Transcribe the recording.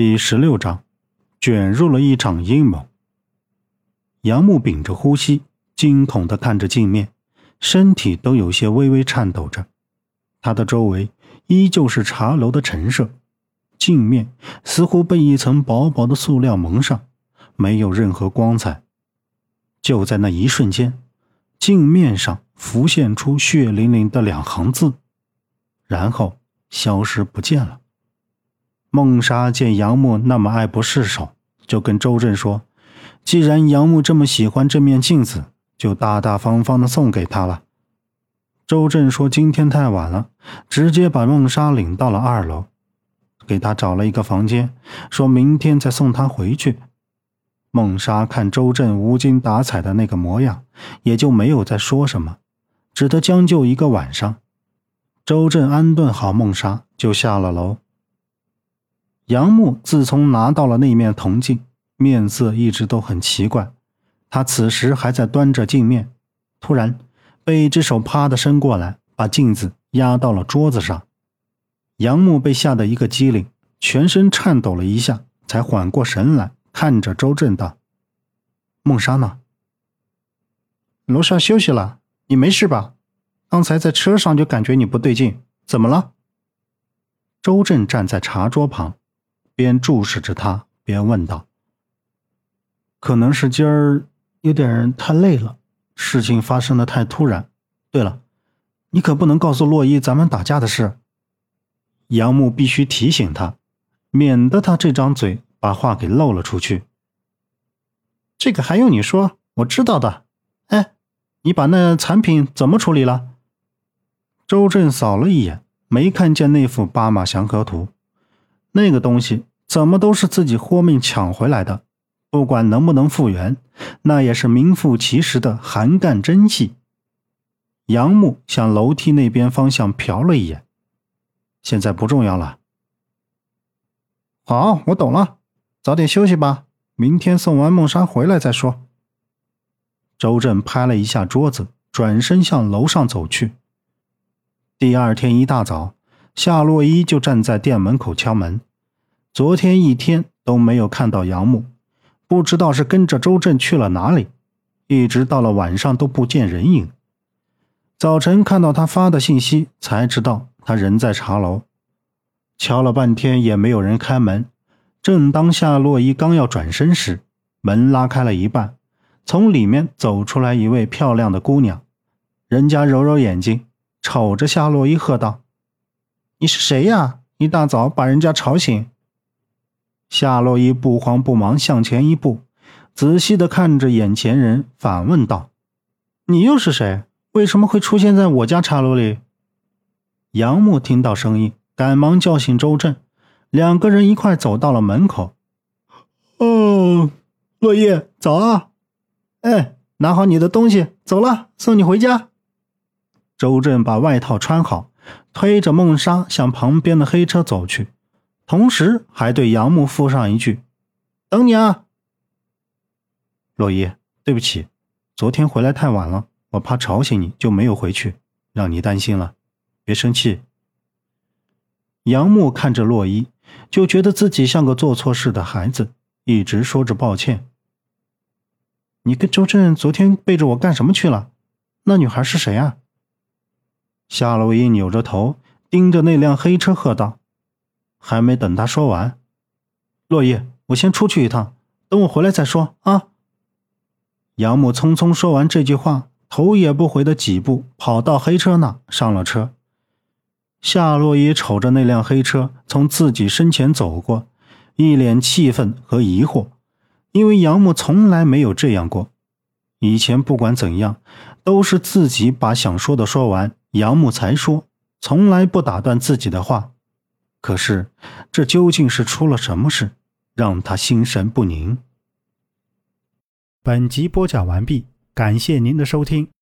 第十六章，卷入了一场阴谋。杨木屏着呼吸，惊恐的看着镜面，身体都有些微微颤抖着。他的周围依旧是茶楼的陈设，镜面似乎被一层薄薄的塑料蒙上，没有任何光彩。就在那一瞬间，镜面上浮现出血淋淋的两行字，然后消失不见了。孟莎见杨木那么爱不释手，就跟周震说：“既然杨木这么喜欢这面镜子，就大大方方的送给他了。”周震说：“今天太晚了，直接把孟莎领到了二楼，给他找了一个房间，说明天再送他回去。”孟莎看周震无精打采的那个模样，也就没有再说什么，只得将就一个晚上。周震安顿好孟莎，就下了楼。杨木自从拿到了那面铜镜，面色一直都很奇怪。他此时还在端着镜面，突然被一只手啪的伸过来，把镜子压到了桌子上。杨木被吓得一个机灵，全身颤抖了一下，才缓过神来，看着周震道：“孟莎呢？楼下休息了。你没事吧？刚才在车上就感觉你不对劲，怎么了？”周震站在茶桌旁。边注视着他，边问道：“可能是今儿有点太累了，事情发生的太突然。对了，你可不能告诉洛伊咱们打架的事。”杨木必须提醒他，免得他这张嘴把话给漏了出去。这个还用你说？我知道的。哎，你把那残品怎么处理了？周震扫了一眼，没看见那幅八马祥和图，那个东西。怎么都是自己豁命抢回来的，不管能不能复原，那也是名副其实的韩干真气。杨木向楼梯那边方向瞟了一眼，现在不重要了。好，我懂了，早点休息吧，明天送完孟莎回来再说。周震拍了一下桌子，转身向楼上走去。第二天一大早，夏洛伊就站在店门口敲门。昨天一天都没有看到杨木，不知道是跟着周震去了哪里，一直到了晚上都不见人影。早晨看到他发的信息，才知道他人在茶楼。敲了半天也没有人开门。正当夏洛伊刚要转身时，门拉开了一半，从里面走出来一位漂亮的姑娘。人家揉揉眼睛，瞅着夏洛伊喝道：“你是谁呀？一大早把人家吵醒。”夏洛伊不慌不忙向前一步，仔细的看着眼前人，反问道：“你又是谁？为什么会出现在我家茶楼里？”杨木听到声音，赶忙叫醒周震，两个人一块走到了门口。“哦，洛伊，早啊！哎，拿好你的东西，走了，送你回家。”周震把外套穿好，推着孟莎向旁边的黑车走去。同时还对杨木附上一句：“等你啊，洛伊，对不起，昨天回来太晚了，我怕吵醒你，就没有回去，让你担心了，别生气。”杨木看着洛伊，就觉得自己像个做错事的孩子，一直说着抱歉。你跟周震昨天背着我干什么去了？那女孩是谁啊？夏洛伊扭着头盯着那辆黑车，喝道。还没等他说完，落叶，我先出去一趟，等我回来再说啊。杨木匆匆说完这句话，头也不回的几步跑到黑车那上了车。夏洛伊瞅着那辆黑车从自己身前走过，一脸气愤和疑惑，因为杨木从来没有这样过。以前不管怎样，都是自己把想说的说完，杨木才说，从来不打断自己的话。可是，这究竟是出了什么事，让他心神不宁？本集播讲完毕，感谢您的收听。